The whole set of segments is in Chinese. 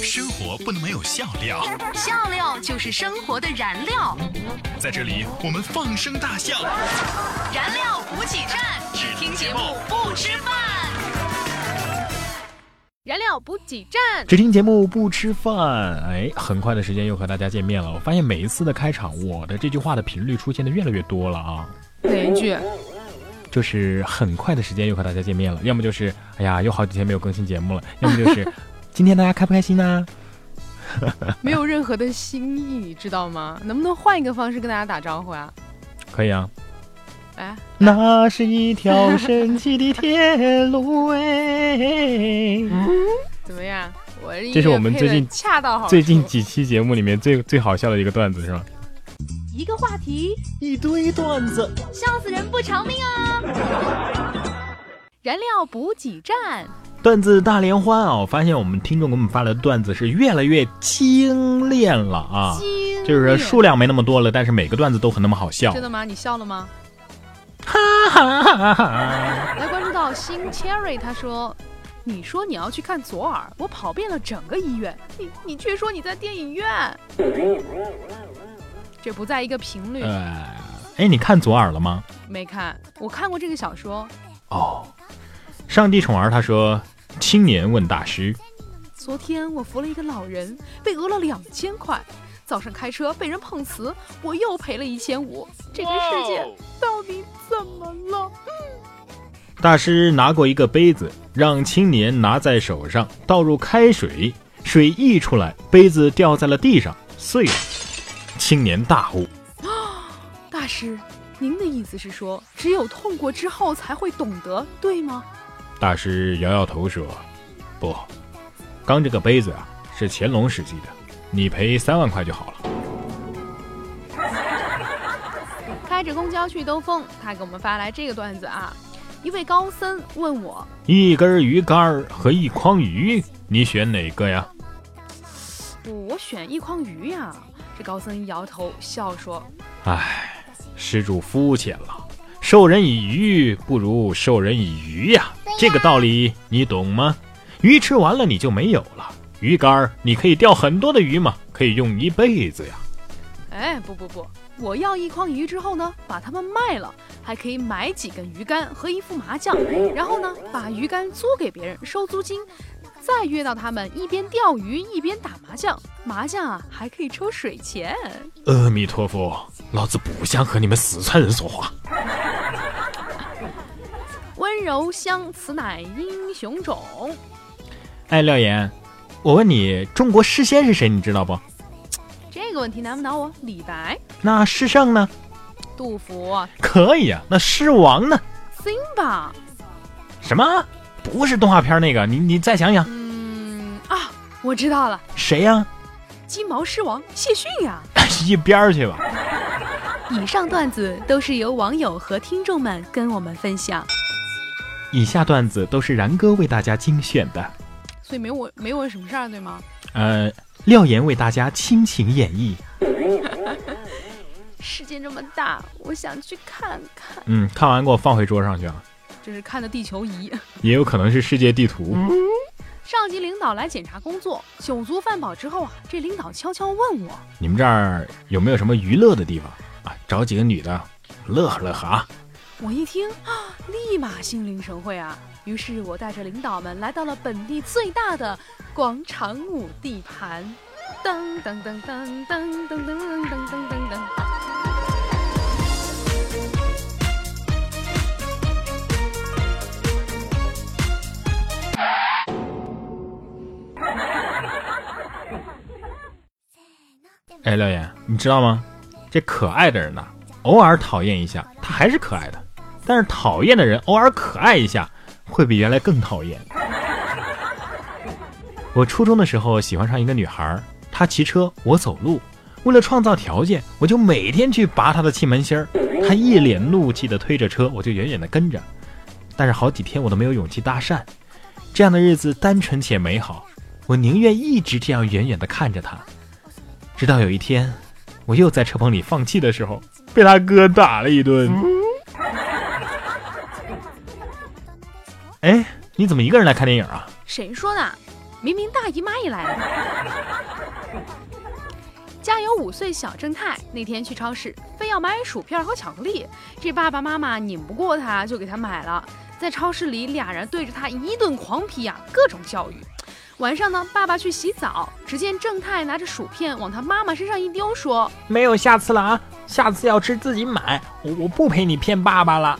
生活不能没有笑料，笑料就是生活的燃料。在这里我们放声大笑，燃料补给站，只听节目不吃饭。燃料补给站，只听节目不吃饭。哎，很快的时间又和大家见面了。我发现每一次的开场，我的这句话的频率出现的越来越多了啊。哪一句？就是很快的时间又和大家见面了，要么就是哎呀，又好几天没有更新节目了，要么就是今天大家开不开心呢？没有任何的新意，你知道吗？能不能换一个方式跟大家打招呼啊？可以啊。哎，那是一条神奇的铁路哎。怎么样？我这是我们最近恰到好最近几期节目里面最最好笑的一个段子是吧？一个话题，一堆段子，笑死人不偿命啊！燃料补给站，段子大联欢啊！我发现我们听众给我们发来的段子是越来越精炼了啊，就是数量没那么多了，但是每个段子都很那么好笑。真的吗？你笑了吗？哈哈哈哈！来关注到新 Cherry，他说：“你说你要去看左耳，我跑遍了整个医院，你你却说你在电影院。”这不在一个频率。呃，哎，你看左耳了吗？没看，我看过这个小说。哦，上帝宠儿他说：“青年问大师，昨天我扶了一个老人，被讹了两千块。早上开车被人碰瓷，我又赔了一千五。这个世界到底怎么了？”大师拿过一个杯子，让青年拿在手上，倒入开水，水溢出来，杯子掉在了地上，碎了。青年大悟，大师，您的意思是说，只有痛过之后才会懂得，对吗？大师摇摇头说：“不，刚这个杯子啊，是乾隆时期的，你赔三万块就好了。”开着公交去兜风，他给我们发来这个段子啊，一位高僧问我：“一根鱼竿和一筐鱼，你选哪个呀？”我选一筐鱼呀。这高僧摇头笑说：“唉，施主肤浅了，授人以鱼不如授人以渔呀。这个道理你懂吗？鱼吃完了你就没有了，鱼竿你可以钓很多的鱼嘛，可以用一辈子呀。哎，不不不，我要一筐鱼之后呢，把它们卖了，还可以买几根鱼竿和一副麻将，然后呢，把鱼竿租给别人收租金。”再约到他们一边钓鱼一边打麻将，麻将啊还可以抽水钱。阿弥陀佛，老子不想和你们四川人说话。温柔香，此乃英雄种。哎，廖岩，我问你，中国诗仙是谁？你知道不？这个问题难不倒我。李白。那诗圣呢？杜甫。可以啊。那诗王呢？Simba。什么？不是动画片那个？你你再想想。嗯啊我知道了，谁呀？金毛狮王谢逊呀！一边儿去吧。以上段子都是由网友和听众们跟我们分享。以下段子都是然哥为大家精选的，所以没我没我什么事儿，对吗？呃，廖岩为大家倾情演绎。世界这么大，我想去看看。嗯，看完给我放回桌上去啊。这是看的地球仪，也有可能是世界地图。上级领导来检查工作，酒足饭饱之后啊，这领导悄悄问我：“你们这儿有没有什么娱乐的地方啊？找几个女的，乐呵乐呵啊！”我一听啊，立马心领神会啊，于是我带着领导们来到了本地最大的广场舞地盘，噔噔噔噔噔噔噔噔噔噔噔。哎，廖岩，你知道吗？这可爱的人呢，偶尔讨厌一下，他还是可爱的；但是讨厌的人偶尔可爱一下，会比原来更讨厌。我初中的时候喜欢上一个女孩，她骑车，我走路。为了创造条件，我就每天去拔她的气门芯儿。她一脸怒气地推着车，我就远远地跟着。但是好几天我都没有勇气搭讪。这样的日子单纯且美好，我宁愿一直这样远远地看着她。直到有一天，我又在车棚里放气的时候，被他哥打了一顿。哎，你怎么一个人来看电影啊？谁说的？明明大姨妈也来了。家有五岁小正太那天去超市，非要买薯片和巧克力，这爸爸妈妈拧不过他，就给他买了。在超市里，俩人对着他一顿狂批呀，各种教育。晚上呢，爸爸去洗澡，只见正太拿着薯片往他妈妈身上一丢，说：“没有下次了啊，下次要吃自己买，我我不陪你骗爸爸了。”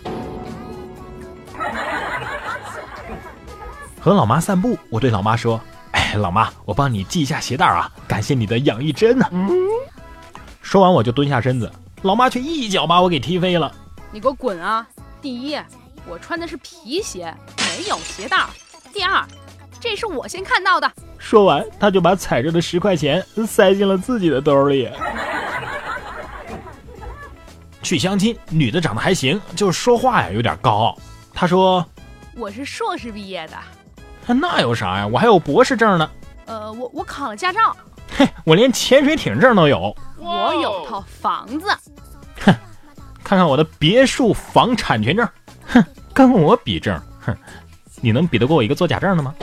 和老妈散步，我对老妈说：“哎，老妈，我帮你系一下鞋带啊，感谢你的养育之恩呢。”说完我就蹲下身子，老妈却一脚把我给踢飞了。你给我滚啊！第一，我穿的是皮鞋，没有鞋带。第二。这是我先看到的。说完，他就把踩着的十块钱塞进了自己的兜里。去相亲，女的长得还行，就是说话呀有点高傲。他说：“我是硕士毕业的。”那有啥呀？我还有博士证呢。呃，我我考了驾照。嘿，我连潜水艇证都有。我有套房子。哼，看看我的别墅房产权证。哼，跟我比证。哼，你能比得过我一个做假证的吗？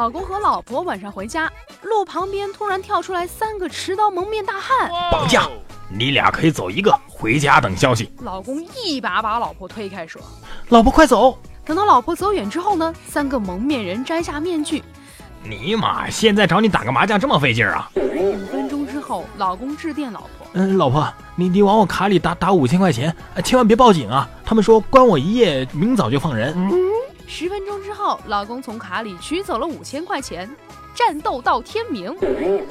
老公和老婆晚上回家，路旁边突然跳出来三个持刀蒙面大汉，绑架！你俩可以走一个，回家等消息。老公一把把老婆推开，说：“老婆快走！”等到老婆走远之后呢，三个蒙面人摘下面具。尼玛，现在找你打个麻将这么费劲啊！五分钟之后，老公致电老婆：“嗯，老婆，你你往我卡里打打五千块钱，千万别报警啊！他们说关我一夜，明早就放人。”十分钟之后，老公从卡里取走了五千块钱，战斗到天明。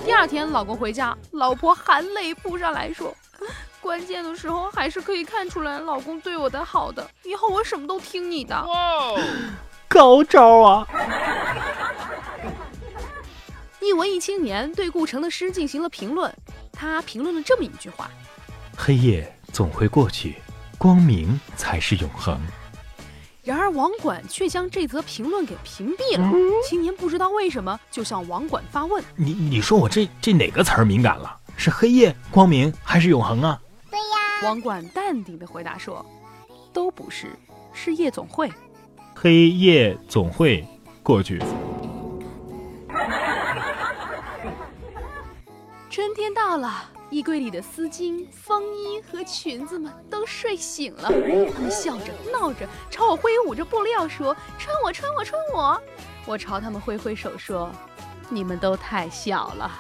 第二天，老公回家，老婆含泪扑上来说：“关键的时候还是可以看出来老公对我的好的，以后我什么都听你的。”高招啊！一文艺青年对顾城的诗进行了评论，他评论了这么一句话：“黑夜总会过去，光明才是永恒。”然而网管却将这则评论给屏蔽了。青年不知道为什么，就向网管发问：“你你说我这这哪个词儿敏感了？是黑夜、光明还是永恒啊？”“对呀。”网管淡定的回答说：“都不是，是夜总会。”“黑夜总会过去。”春天到了。衣柜里的丝巾、风衣和裙子们都睡醒了，他们笑着、闹着，朝我挥舞着布料说：“穿我，穿我，穿我！”我朝他们挥挥手说：“你们都太小了。”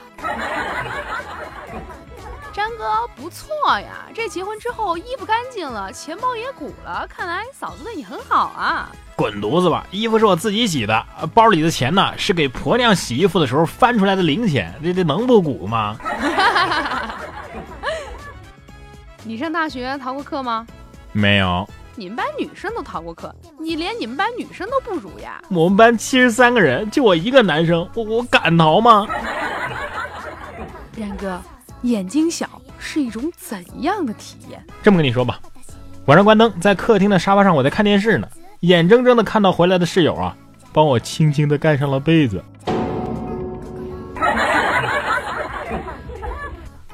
张哥不错呀，这结婚之后衣服干净了，钱包也鼓了，看来嫂子对你很好啊。滚犊子吧！衣服是我自己洗的，包里的钱呢是给婆娘洗衣服的时候翻出来的零钱，这这能不鼓吗？你上大学逃过课吗？没有。你们班女生都逃过课，你连你们班女生都不如呀？我们班七十三个人，就我一个男生，我我敢逃吗？然哥，眼睛小是一种怎样的体验？这么跟你说吧，晚上关灯，在客厅的沙发上，我在看电视呢，眼睁睁的看到回来的室友啊，帮我轻轻的盖上了被子。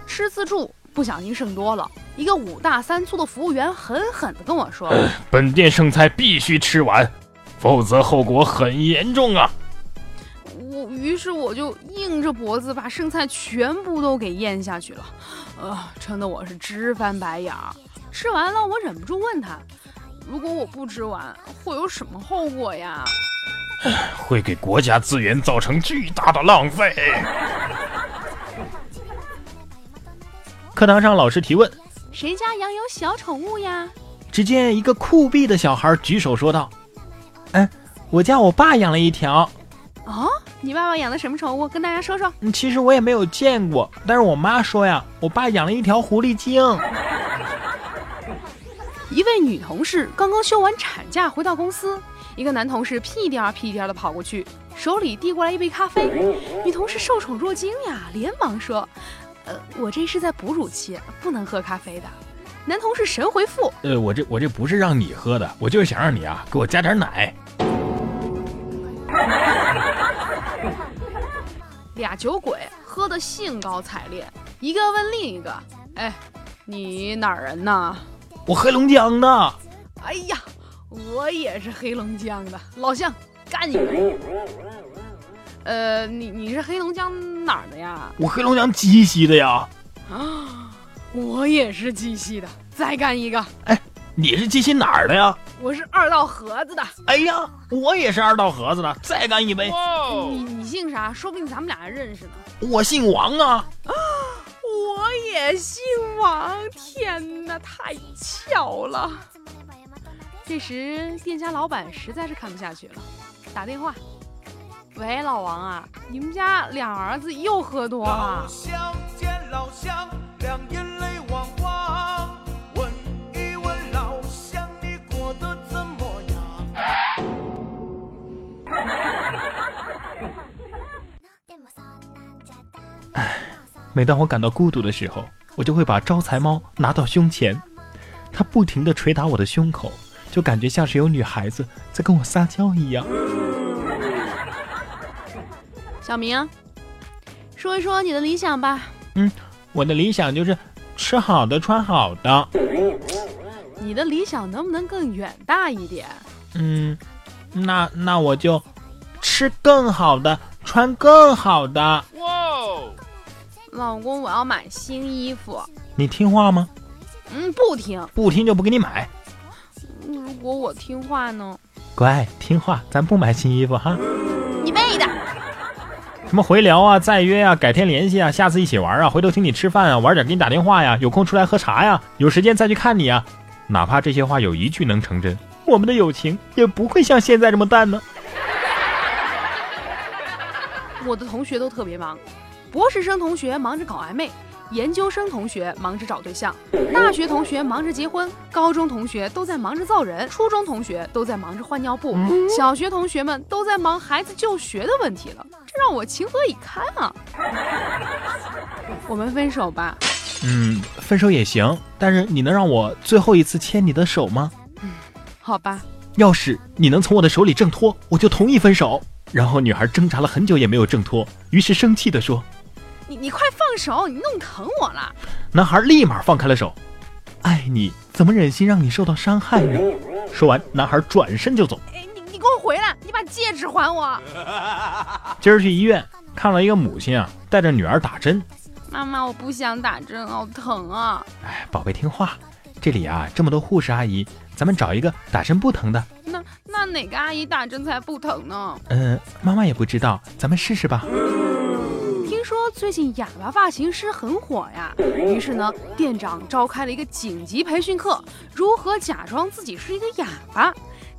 吃自助。不小心剩多了，一个五大三粗的服务员狠狠地跟我说：“本店剩菜必须吃完，否则后果很严重啊！”我于是我就硬着脖子把剩菜全部都给咽下去了，呃，撑得我是直翻白眼。吃完了，我忍不住问他：“如果我不吃完，会有什么后果呀？”会给国家资源造成巨大的浪费。课堂上，老师提问：“谁家养有小宠物呀？”只见一个酷毙的小孩举手说道：“哎，我家我爸养了一条。”“哦，你爸爸养的什么宠物？跟大家说说。”“其实我也没有见过，但是我妈说呀，我爸养了一条狐狸精。”一位女同事刚刚休完产假回到公司，一个男同事屁颠儿屁颠儿的跑过去，手里递过来一杯咖啡。女同事受宠若惊呀，连忙说。呃，我这是在哺乳期，不能喝咖啡的。男同事神回复：呃，我这我这不是让你喝的，我就是想让你啊，给我加点奶。俩酒鬼喝得兴高采烈，一个问另一个：哎，你哪儿人呢？我黑龙江的。哎呀，我也是黑龙江的，老乡，干你们。呃，你你是黑龙江哪儿的呀？我黑龙江鸡西的呀。啊，我也是鸡西的。再干一个。哎，你是鸡西哪儿的呀？我是二道河子的。哎呀，我也是二道河子的。再干一杯。你你姓啥？说不定咱们俩还认识呢。我姓王啊。啊，我也姓王。天哪，太巧了。这时，店家老板实在是看不下去了，打电话。喂，老王啊，你们家两儿子又喝多了。唉，每当我感到孤独的时候，我就会把招财猫拿到胸前，它不停地捶打我的胸口，就感觉像是有女孩子在跟我撒娇一样。小明，说一说你的理想吧。嗯，我的理想就是吃好的，穿好的。你的理想能不能更远大一点？嗯，那那我就吃更好的，穿更好的。哇哦！老公，我要买新衣服。你听话吗？嗯，不听。不听就不给你买。如果我听话呢？乖，听话，咱不买新衣服哈。你妹的！什么回聊啊，再约啊，改天联系啊，下次一起玩啊，回头请你吃饭啊，晚点给你打电话呀，有空出来喝茶呀，有时间再去看你啊。哪怕这些话有一句能成真，我们的友情也不会像现在这么淡呢。我的同学都特别忙，博士生同学忙着搞暧昧，研究生同学忙着找对象，大学同学忙着结婚，高中同学都在忙着造人，初中同学都在忙着换尿布，小学同学们都在忙孩子就学的问题了。这让我情何以堪啊！我们分手吧。嗯，分手也行，但是你能让我最后一次牵你的手吗？嗯，好吧。要是你能从我的手里挣脱，我就同意分手。然后女孩挣扎了很久也没有挣脱，于是生气地说：“你你快放手，你弄疼我了。”男孩立马放开了手。爱你怎么忍心让你受到伤害呢？说完，男孩转身就走。哎，你你给我回来！你把戒指还我。今儿去医院看了一个母亲啊，带着女儿打针。妈妈，我不想打针，好疼啊！哎，宝贝听话，这里啊这么多护士阿姨，咱们找一个打针不疼的。那那哪个阿姨打针才不疼呢？嗯，妈妈也不知道，咱们试试吧。听说最近哑巴发型师很火呀，于是呢，店长召开了一个紧急培训课，如何假装自己是一个哑巴。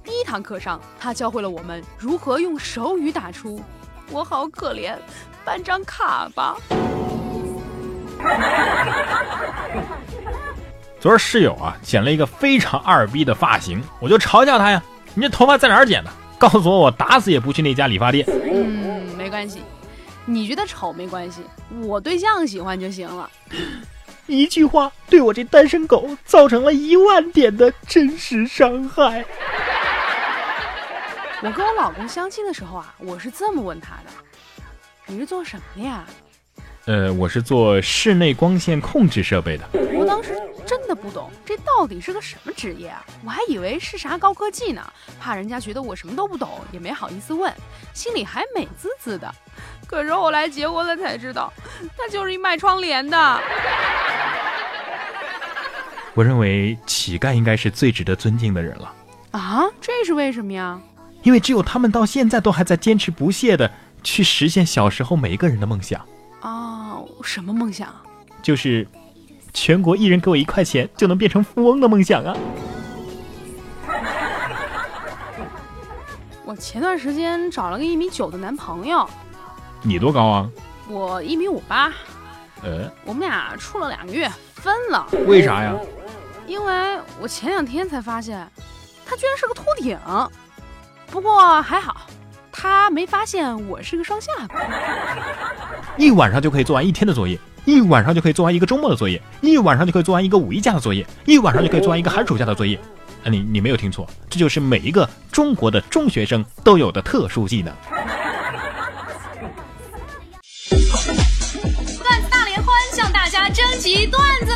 第一堂课上，他教会了我们如何用手语打出“我好可怜”，办张卡吧。昨儿室友啊剪了一个非常二逼的发型，我就嘲笑他呀：“你这头发在哪儿剪的？告诉我，我打死也不去那家理发店。”嗯，没关系，你觉得丑没关系，我对象喜欢就行了。一句话对我这单身狗造成了一万点的真实伤害。我跟我老公相亲的时候啊，我是这么问他的：“你是做什么的呀？”呃，我是做室内光线控制设备的。我当时真的不懂这到底是个什么职业啊，我还以为是啥高科技呢，怕人家觉得我什么都不懂，也没好意思问，心里还美滋滋的。可是后来结婚了才知道，他就是一卖窗帘的。我认为乞丐应该是最值得尊敬的人了。啊，这是为什么呀？因为只有他们到现在都还在坚持不懈的去实现小时候每一个人的梦想。哦，什么梦想？就是全国一人给我一块钱就能变成富翁的梦想啊！我前段时间找了个一米九的男朋友。你多高啊？我一米五八。呃，我们俩处了两个月，分了。为啥呀？因为我前两天才发现，他居然是个秃顶。不过还好，他没发现我是个双下巴。一晚上就可以做完一天的作业，一晚上就可以做完一个周末的作业，一晚上就可以做完一个五一假的作业，一晚上就可以做完一个寒暑假的作业。啊，你你没有听错，这就是每一个中国的中学生都有的特殊技能。段子大联欢向大家征集段子啦！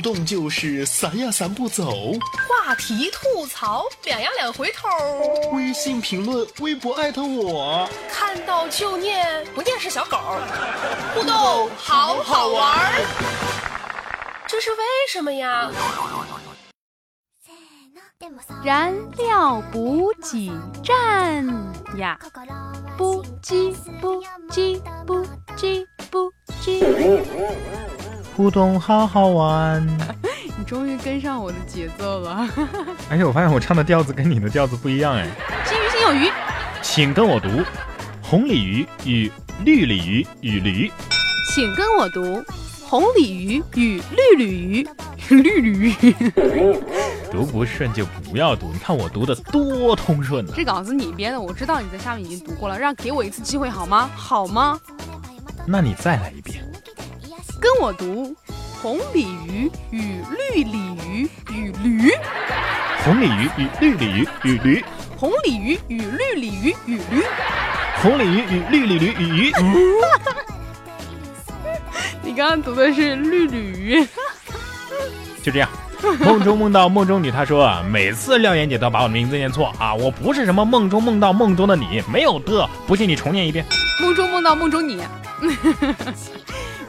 互动就是散呀散不走，话题吐槽，两呀两回头。微信评论，微博艾特我，看到就念，不念是小狗。互动好好玩，这是为什么呀？燃料补给站呀，补给补给互动好好玩，你终于跟上我的节奏了。而且我发现我唱的调子跟你的调子不一样哎。金鱼心有鱼，请跟我读红鲤鱼与绿鲤鱼与驴。请跟我读红鲤鱼与绿鲤鱼，绿鲤鱼。读不顺就不要读，你看我读的多通顺呢。这稿子你编的，我知道你在下面已经读过了，让给我一次机会好吗？好吗？那你再来一遍。跟我读红鲤鱼与绿鲤鱼与驴。红鲤鱼与绿鲤鱼与驴。红鲤鱼与绿鲤鱼与驴。红鲤鱼与绿鲤鱼与驴。你刚刚读的是绿鲤鱼。就这样，梦中梦到梦中女，她说啊，每次廖岩姐都把我的名字念错啊，我不是什么梦中梦到梦中的你，没有的，不信你重念一遍。梦中梦到梦中你。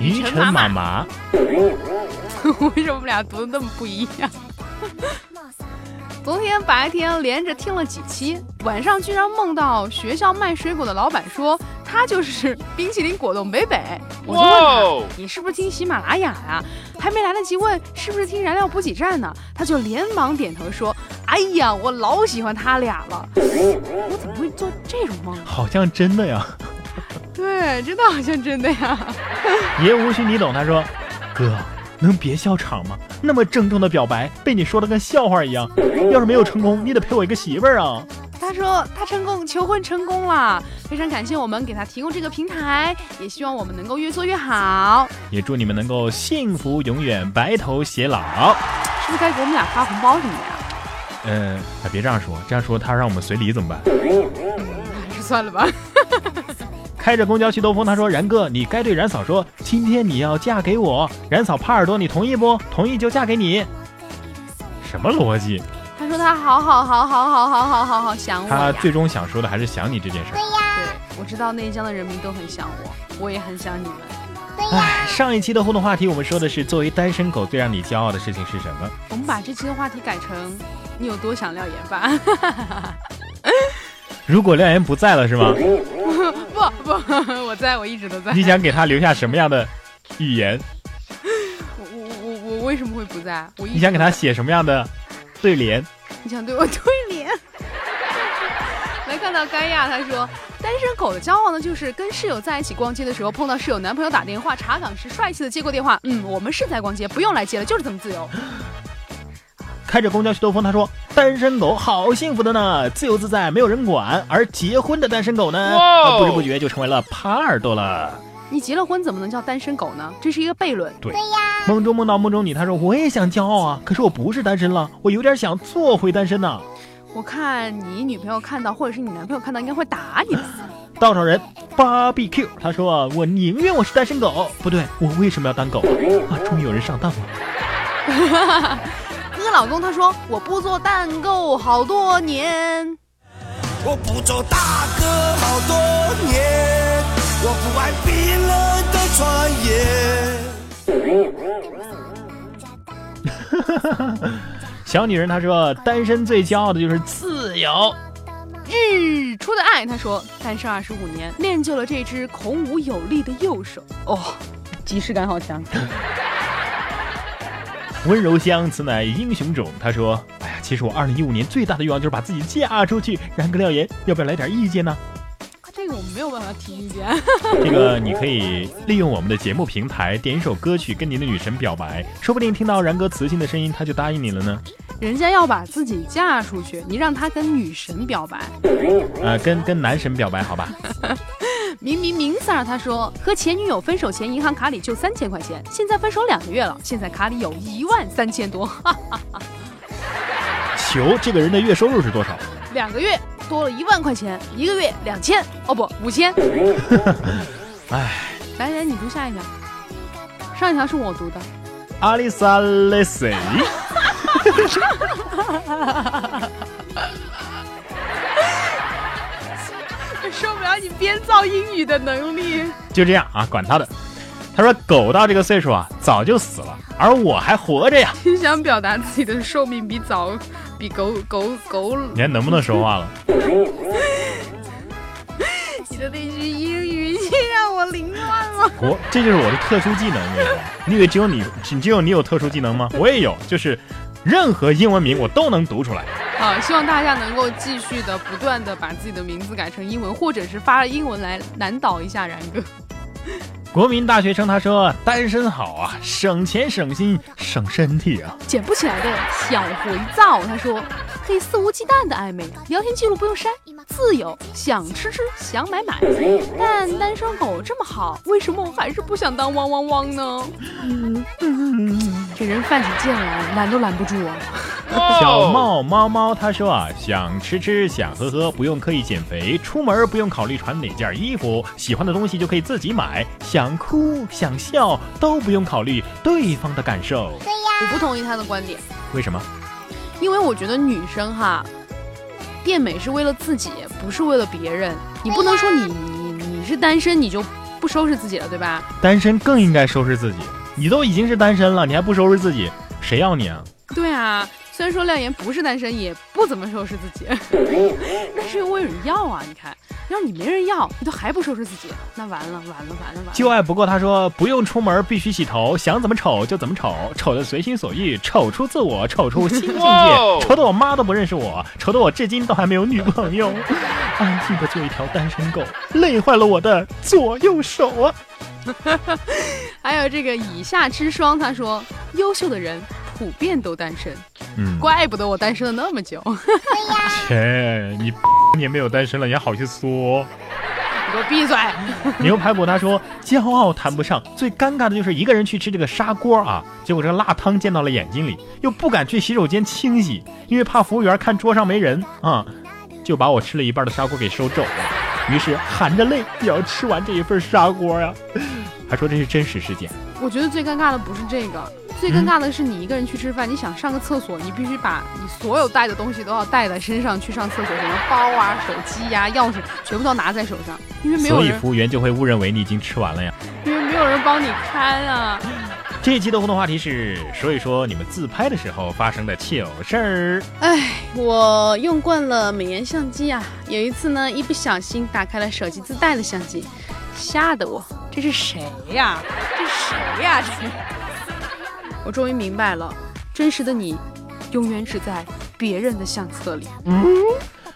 于晨妈妈，为什么我们俩读的那么不一样？昨天白天连着听了几期，晚上居然梦到学校卖水果的老板说他就是冰淇淋果冻北北。我就问他，你是不是听喜马拉雅呀？还没来得及问是不是听燃料补给站呢，他就连忙点头说：“哎呀，我老喜欢他俩了。”我怎么会做这种梦？好像真的呀。对，真的好像真的呀。爷无需你懂。他说：“哥，能别笑场吗？那么郑重的表白被你说的跟笑话一样。要是没有成功，你得陪我一个媳妇儿啊。”他说他成功求婚成功了，非常感谢我们给他提供这个平台，也希望我们能够越做越好。也祝你们能够幸福永远，白头偕老。是不是该给我们俩发红包什么的呀？嗯，别这样说，这样说他让我们随礼怎么办？还 是算了吧。开着公交去兜风，他说：“然哥，你该对然嫂说，今天你要嫁给我。然嫂怕耳朵，你同意不？同意就嫁给你。”什么逻辑？他说他好好好好好好好好好想我。他最终想说的还是想你这件事。对呀，对，我知道内江的人民都很想我，我也很想你们。对呀。上一期的互动话题，我们说的是作为单身狗最让你骄傲的事情是什么？我们把这期的话题改成你有多想廖岩吧。如果廖岩不在了，是吗？不 不，我在我一直都在。你想给他留下什么样的语言？我我我我为什么会不在？我你想给他写什么样的对联？你想对我对联？来看到甘亚，他说单身狗的骄傲呢，就是跟室友在一起逛街的时候，碰到室友男朋友打电话查岗时，帅气的接过电话，嗯，我们是在逛街，不用来接了，就是这么自由。开着公交去兜风，他说：“单身狗好幸福的呢，自由自在，没有人管。而结婚的单身狗呢，不知不觉就成为了耙耳朵了。你结了婚怎么能叫单身狗呢？这是一个悖论。对呀。梦中梦到梦中你，他说我也想骄傲啊，可是我不是单身了，我有点想做回单身呢。我看你女朋友看到，或者是你男朋友看到，应该会打你吧。稻草人芭比 Q，他说我宁愿我是单身狗，不对，我为什么要当狗啊？终于有人上当了。哥老公他说我不做蛋糕好多年，我不做大哥好多年，我不爱冰冷的传言。小女人她说单身最骄傲的就是自由。日出的爱她说单身二十五年，练就了这只孔武有力的右手。哦，即视感好强。温柔乡，此乃英雄冢。他说：“哎呀，其实我二零一五年最大的愿望就是把自己嫁出去。然哥廖岩，要不要来点意见呢？”这个我们没有办法提意见。这个你可以利用我们的节目平台点一首歌曲跟您的女神表白，说不定听到然哥磁性的声音，他就答应你了呢。人家要把自己嫁出去，你让他跟女神表白。呃，跟跟男神表白好吧？明明明 Sir 他说和前女友分手前银行卡里就三千块钱，现在分手两个月了，现在卡里有一万三千多，哈哈哈。求这个人的月收入是多少？两个月多了一万块钱，一个月两千，哦不五千。哎，来来，你读下一条，上一条是我读的。阿丽萨雷塞。受不了你编造英语的能力。就这样啊，管他的。他说：“狗到这个岁数啊，早就死了，而我还活着呀。”你想表达自己的寿命比早，比狗狗狗？你还能不能说话了？你的那句英语竟让我凌乱了。我这就是我的特殊技能，你以为只有你，只有你有特殊技能吗？我也有，就是任何英文名我都能读出来。好，希望大家能够继续的不断的把自己的名字改成英文，或者是发英文来难倒一下然哥。国民大学生他说单身好啊，省钱省心省身体啊。捡不起来的小肥皂他说可以肆无忌惮的暧昧，聊天记录不用删，自由，想吃吃想买买。但单身狗这么好，为什么我还是不想当汪汪汪呢？这人犯起贱来拦都拦不住啊。小帽猫猫他说啊，想吃吃想喝喝，不用刻意减肥，出门不用考虑穿哪件衣服，喜欢的东西就可以自己买，想哭想笑都不用考虑对方的感受。对呀，我不同意他的观点。为什么？因为我觉得女生哈，变美是为了自己，不是为了别人。你不能说你你你是单身你就不收拾自己了，对吧？单身更应该收拾自己。你都已经是单身了，你还不收拾自己，谁要你啊？对啊。虽然说廖岩不是单身，也不怎么收拾自己，但是又有人要啊！你看，要是你没人要，你都还不收拾自己，那完了完了完了完了！旧爱不过他说不用出门必须洗头，想怎么丑就怎么丑，丑的随心所欲，丑出自我，丑出新境界，丑的我妈都不认识我，丑的我至今都还没有女朋友，安静的做一条单身狗，累坏了我的左右手啊！还有这个以下之霜，他说优秀的人。普遍都单身，嗯，怪不得我单身了那么久。对呀，切，你 你没有单身了，你还好意思说？你给我闭嘴！牛排骨他说，骄傲谈不上，最尴尬的就是一个人去吃这个砂锅啊，结果这个辣汤溅到了眼睛里，又不敢去洗手间清洗，因为怕服务员看桌上没人啊，就把我吃了一半的砂锅给收走了。于是含着泪也要吃完这一份砂锅呀。还说这是真实事件。我觉得最尴尬的不是这个。最尴尬的是，你一个人去吃饭，你想上个厕所，你必须把你所有带的东西都要带在身上去上厕所，什么包啊、手机呀、钥匙，全部都拿在手上，因为没有人，所以服务员就会误认为你已经吃完了呀。因为没有人帮你看啊。这一期的互动话题是说一说你们自拍的时候发生的糗事儿。哎，我用惯了美颜相机啊，有一次呢，一不小心打开了手机自带的相机，吓得我，这是谁呀？这是谁呀？这。我终于明白了，真实的你，永远只在别人的相册里。嗯，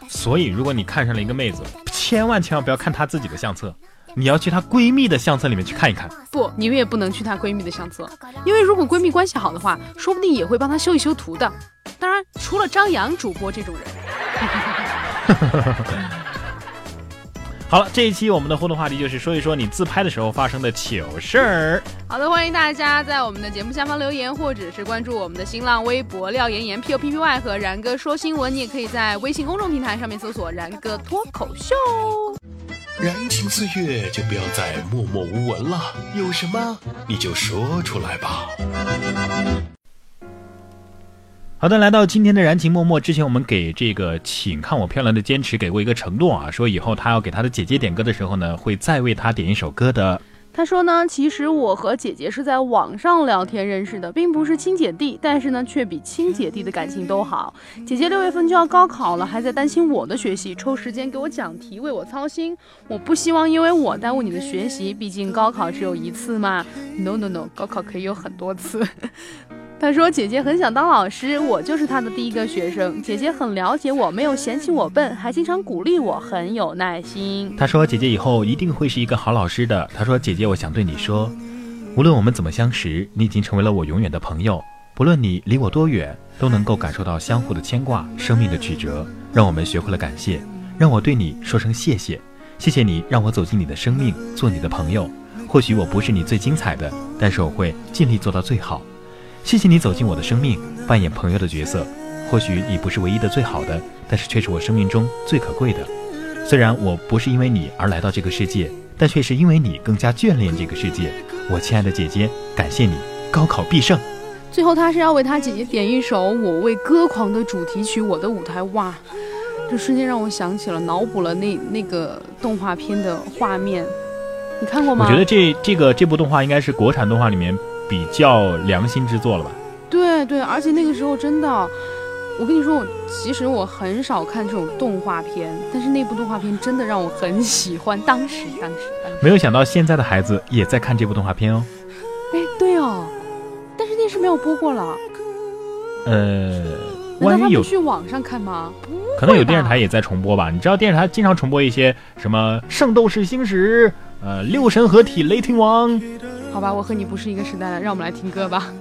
所以如果你看上了一个妹子，千万千万不要看她自己的相册，你要去她闺蜜的相册里面去看一看。不，你们也不能去她闺蜜的相册，因为如果闺蜜关系好的话，说不定也会帮她修一修图的。当然，除了张扬主播这种人。好了，这一期我们的互动话题就是说一说你自拍的时候发生的糗事儿。好的，欢迎大家在我们的节目下方留言，或者是关注我们的新浪微博廖妍妍 P O P P Y 和然哥说新闻。你也可以在微信公众平台上面搜索然哥脱口秀。燃情岁月就不要再默默无闻了，有什么你就说出来吧。好的，来到今天的燃情默默之前，我们给这个请看我漂亮的坚持给过一个承诺啊，说以后他要给他的姐姐点歌的时候呢，会再为他点一首歌的。他说呢，其实我和姐姐是在网上聊天认识的，并不是亲姐弟，但是呢，却比亲姐弟的感情都好。姐姐六月份就要高考了，还在担心我的学习，抽时间给我讲题，为我操心。我不希望因为我耽误你的学习，毕竟高考只有一次嘛。No No No，高考可以有很多次。他说：“姐姐很想当老师，我就是她的第一个学生。姐姐很了解我，没有嫌弃我笨，还经常鼓励我，很有耐心。”他说：“姐姐以后一定会是一个好老师的。”他说：“姐姐，我想对你说，无论我们怎么相识，你已经成为了我永远的朋友。不论你离我多远，都能够感受到相互的牵挂，生命的曲折，让我们学会了感谢。让我对你说声谢谢，谢谢你让我走进你的生命，做你的朋友。或许我不是你最精彩的，但是我会尽力做到最好。谢谢你走进我的生命，扮演朋友的角色。或许你不是唯一的最好的，但是却是我生命中最可贵的。虽然我不是因为你而来到这个世界，但却是因为你更加眷恋这个世界。我亲爱的姐姐，感谢你高考必胜。最后，他是要为他姐姐点一首《我为歌狂》的主题曲《我的舞台》。哇，这瞬间让我想起了，脑补了那那个动画片的画面。你看过吗？我觉得这这个这部动画应该是国产动画里面比较良心之作了吧？对对，而且那个时候真的，我跟你说，我其实我很少看这种动画片，但是那部动画片真的让我很喜欢。当时，当时，当时没有想到现在的孩子也在看这部动画片哦。哎，对哦，但是电视没有播过了。呃，难道他万一有不去网上看吗？可能有电视台也在重播吧？你知道电视台经常重播一些什么《圣斗士星矢》呃，《六神合体雷霆王》。好吧，我和你不是一个时代的，让我们来听歌吧。